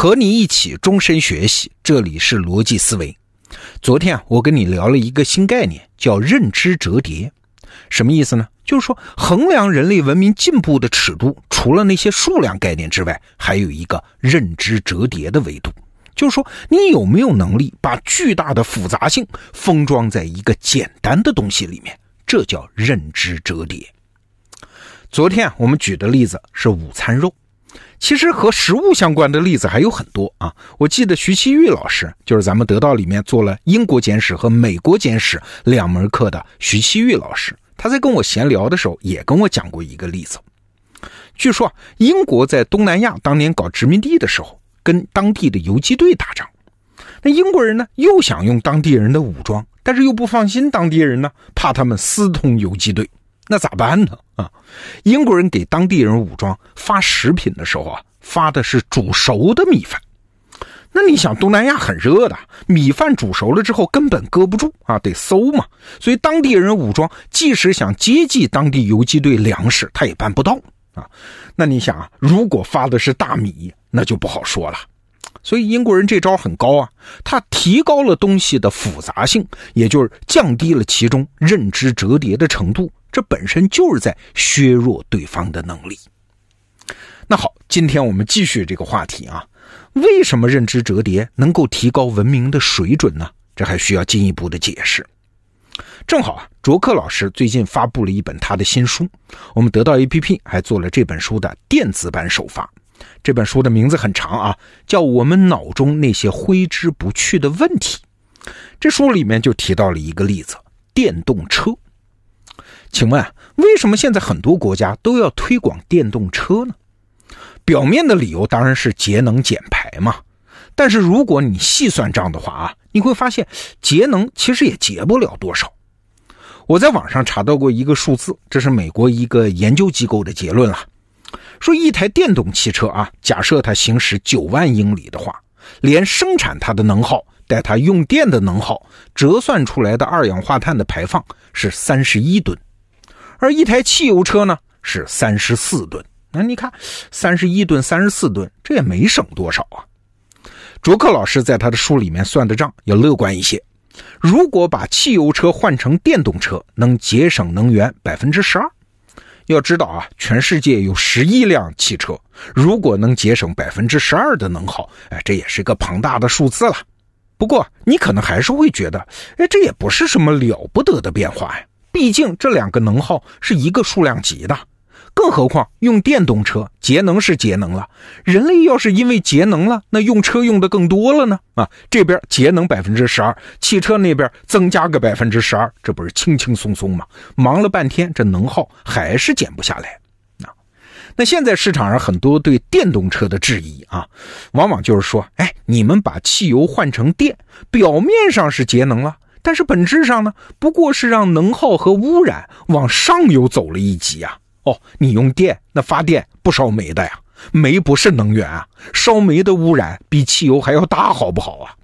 和你一起终身学习，这里是逻辑思维。昨天啊，我跟你聊了一个新概念，叫认知折叠。什么意思呢？就是说，衡量人类文明进步的尺度，除了那些数量概念之外，还有一个认知折叠的维度。就是说，你有没有能力把巨大的复杂性封装在一个简单的东西里面？这叫认知折叠。昨天我们举的例子是午餐肉。其实和食物相关的例子还有很多啊！我记得徐其玉老师就是咱们得到里面做了英国简史和美国简史两门课的徐其玉老师，他在跟我闲聊的时候也跟我讲过一个例子。据说英国在东南亚当年搞殖民地的时候，跟当地的游击队打仗，那英国人呢又想用当地人的武装，但是又不放心当地人呢，怕他们私通游击队。那咋办呢？啊，英国人给当地人武装发食品的时候啊，发的是煮熟的米饭。那你想，东南亚很热的，米饭煮熟了之后根本搁不住啊，得馊嘛。所以当地人武装，即使想接济当地游击队粮食，他也办不到啊。那你想啊，如果发的是大米，那就不好说了。所以英国人这招很高啊，他提高了东西的复杂性，也就是降低了其中认知折叠的程度。这本身就是在削弱对方的能力。那好，今天我们继续这个话题啊，为什么认知折叠能够提高文明的水准呢？这还需要进一步的解释。正好啊，卓克老师最近发布了一本他的新书，我们得到 APP 还做了这本书的电子版首发。这本书的名字很长啊，叫《我们脑中那些挥之不去的问题》。这书里面就提到了一个例子：电动车。请问，为什么现在很多国家都要推广电动车呢？表面的理由当然是节能减排嘛。但是如果你细算账的话啊，你会发现节能其实也节不了多少。我在网上查到过一个数字，这是美国一个研究机构的结论了，说一台电动汽车啊，假设它行驶九万英里的话，连生产它的能耗。带它用电的能耗折算出来的二氧化碳的排放是三十一吨，而一台汽油车呢是三十四吨。那你看，三十一吨、三十四吨，这也没省多少啊。卓克老师在他的书里面算的账要乐观一些，如果把汽油车换成电动车，能节省能源百分之十二。要知道啊，全世界有十亿辆汽车，如果能节省百分之十二的能耗，哎，这也是一个庞大的数字了。不过，你可能还是会觉得，哎，这也不是什么了不得的变化呀。毕竟这两个能耗是一个数量级的，更何况用电动车节能是节能了，人类要是因为节能了，那用车用的更多了呢？啊，这边节能百分之十二，汽车那边增加个百分之十二，这不是轻轻松松吗？忙了半天，这能耗还是减不下来啊。那现在市场上很多对电动车的质疑啊，往往就是说，哎，你们把汽油换成电，表面上是节能了，但是本质上呢，不过是让能耗和污染往上游走了一级啊。哦，你用电，那发电不烧煤的呀，煤不是能源啊，烧煤的污染比汽油还要大，好不好啊？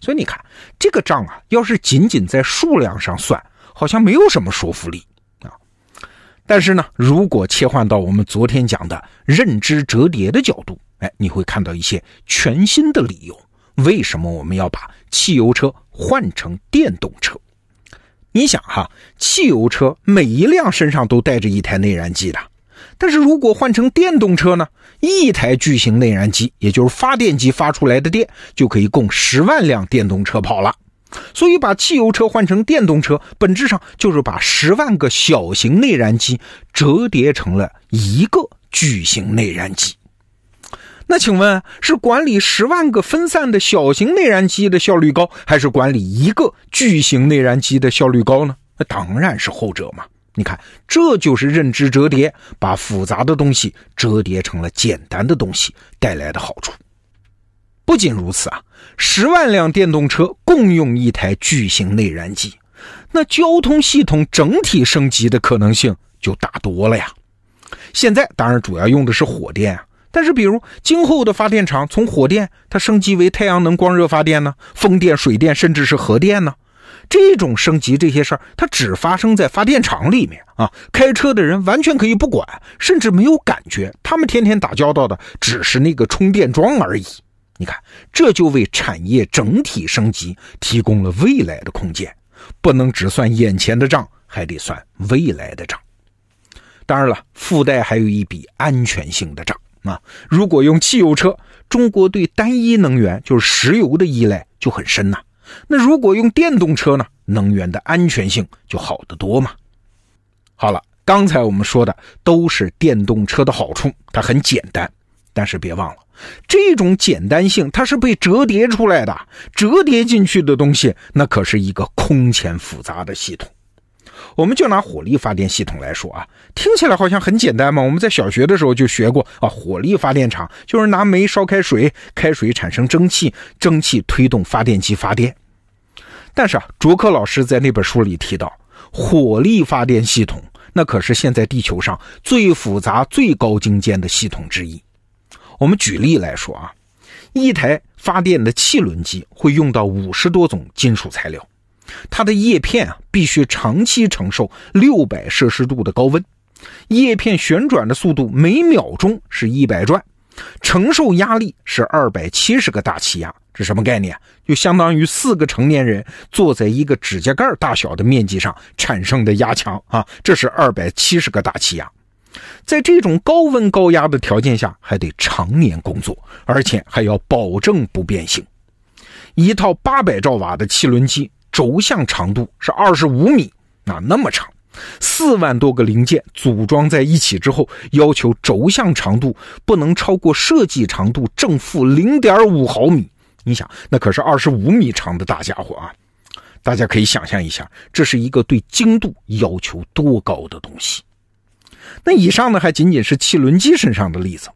所以你看这个账啊，要是仅仅在数量上算，好像没有什么说服力啊。但是呢，如果切换到我们昨天讲的认知折叠的角度，哎，你会看到一些全新的理由。为什么我们要把汽油车换成电动车？你想哈，汽油车每一辆身上都带着一台内燃机的，但是如果换成电动车呢？一台巨型内燃机，也就是发电机发出来的电，就可以供十万辆电动车跑了。所以，把汽油车换成电动车，本质上就是把十万个小型内燃机折叠成了一个巨型内燃机。那请问，是管理十万个分散的小型内燃机的效率高，还是管理一个巨型内燃机的效率高呢？那当然是后者嘛！你看，这就是认知折叠，把复杂的东西折叠成了简单的东西带来的好处。不仅如此啊，十万辆电动车共用一台巨型内燃机，那交通系统整体升级的可能性就大多了呀。现在当然主要用的是火电啊，但是比如今后的发电厂从火电它升级为太阳能光热发电呢，风电、水电，甚至是核电呢，这种升级这些事儿，它只发生在发电厂里面啊。开车的人完全可以不管，甚至没有感觉，他们天天打交道的只是那个充电桩而已。你看，这就为产业整体升级提供了未来的空间。不能只算眼前的账，还得算未来的账。当然了，附带还有一笔安全性的账啊。如果用汽油车，中国对单一能源就是石油的依赖就很深呐。那如果用电动车呢？能源的安全性就好得多嘛。好了，刚才我们说的都是电动车的好处，它很简单。但是别忘了，这种简单性它是被折叠出来的，折叠进去的东西那可是一个空前复杂的系统。我们就拿火力发电系统来说啊，听起来好像很简单嘛。我们在小学的时候就学过啊，火力发电厂就是拿煤烧开水，开水产生蒸汽，蒸汽推动发电机发电。但是啊，卓克老师在那本书里提到，火力发电系统那可是现在地球上最复杂、最高精尖的系统之一。我们举例来说啊，一台发电的汽轮机会用到五十多种金属材料，它的叶片啊必须长期承受六百摄氏度的高温，叶片旋转的速度每秒钟是一百转，承受压力是二百七十个大气压。这什么概念？就相当于四个成年人坐在一个指甲盖大小的面积上产生的压强啊！这是二百七十个大气压，在这种高温高压的条件下，还得常年工作，而且还要保证不变形。一套八百兆瓦的汽轮机轴向长度是二十五米，啊，那么长，四万多个零件组装在一起之后，要求轴向长度不能超过设计长度正负零点五毫米。你想，那可是二十五米长的大家伙啊！大家可以想象一下，这是一个对精度要求多高的东西。那以上呢，还仅仅是汽轮机身上的例子，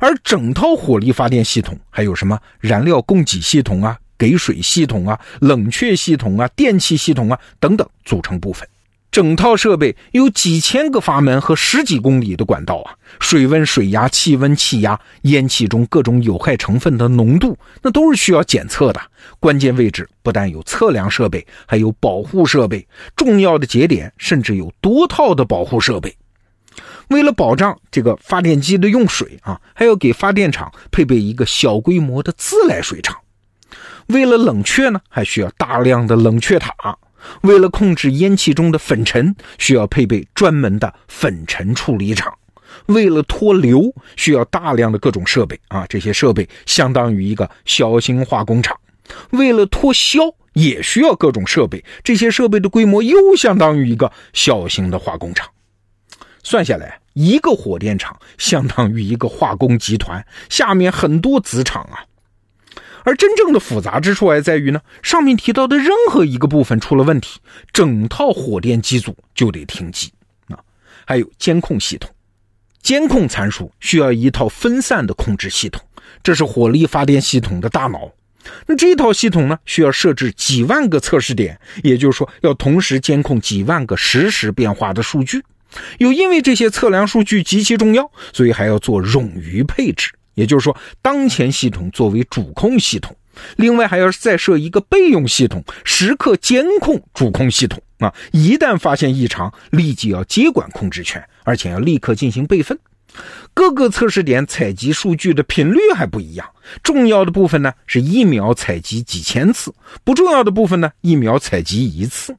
而整套火力发电系统还有什么燃料供给系统啊、给水系统啊、冷却系统啊、电气系统啊等等组成部分。整套设备有几千个阀门和十几公里的管道啊，水温、水压、气温、气压、烟气中各种有害成分的浓度，那都是需要检测的。关键位置不但有测量设备，还有保护设备，重要的节点甚至有多套的保护设备。为了保障这个发电机的用水啊，还要给发电厂配备一个小规模的自来水厂。为了冷却呢，还需要大量的冷却塔。为了控制烟气中的粉尘，需要配备专门的粉尘处理厂；为了脱硫，需要大量的各种设备啊，这些设备相当于一个小型化工厂；为了脱硝，也需要各种设备，这些设备的规模又相当于一个小型的化工厂。算下来，一个火电厂相当于一个化工集团，下面很多子厂啊。而真正的复杂之处还在于呢，上面提到的任何一个部分出了问题，整套火电机组就得停机啊。还有监控系统，监控参数需要一套分散的控制系统，这是火力发电系统的大脑。那这套系统呢，需要设置几万个测试点，也就是说，要同时监控几万个实时变化的数据。又因为这些测量数据极其重要，所以还要做冗余配置。也就是说，当前系统作为主控系统，另外还要再设一个备用系统，时刻监控主控系统啊！一旦发现异常，立即要接管控制权，而且要立刻进行备份。各个测试点采集数据的频率还不一样，重要的部分呢是一秒采集几千次，不重要的部分呢一秒采集一次。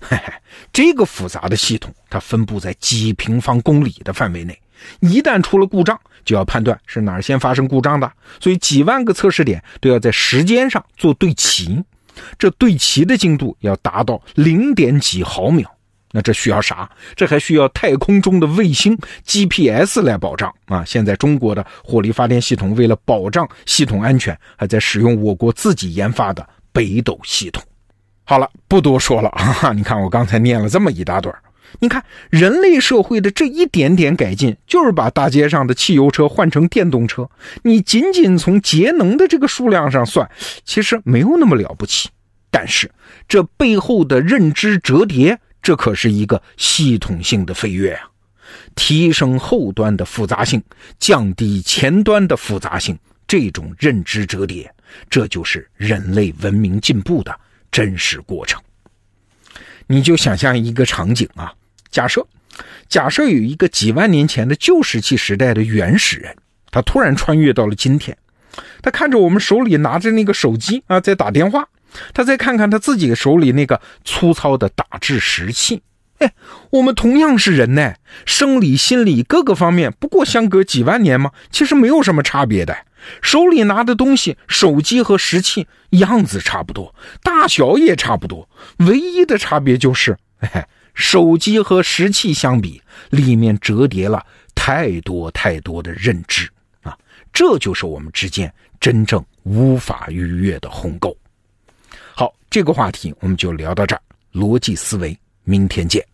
嘿嘿，这个复杂的系统，它分布在几平方公里的范围内。一旦出了故障，就要判断是哪儿先发生故障的，所以几万个测试点都要在时间上做对齐，这对齐的精度要达到零点几毫秒。那这需要啥？这还需要太空中的卫星 GPS 来保障啊！现在中国的火力发电系统为了保障系统安全，还在使用我国自己研发的北斗系统。好了，不多说了啊！你看我刚才念了这么一大段。你看，人类社会的这一点点改进，就是把大街上的汽油车换成电动车。你仅仅从节能的这个数量上算，其实没有那么了不起。但是这背后的认知折叠，这可是一个系统性的飞跃啊！提升后端的复杂性，降低前端的复杂性，这种认知折叠，这就是人类文明进步的真实过程。你就想象一个场景啊。假设，假设有一个几万年前的旧石器时代的原始人，他突然穿越到了今天，他看着我们手里拿着那个手机啊，在打电话，他再看看他自己手里那个粗糙的打制石器。哎，我们同样是人呢，生理、心理各个方面不过相隔几万年吗？其实没有什么差别的。手里拿的东西，手机和石器样子差不多，大小也差不多，唯一的差别就是，哎，手机和石器相比，里面折叠了太多太多的认知啊！这就是我们之间真正无法逾越的鸿沟。好，这个话题我们就聊到这儿，逻辑思维。明天见。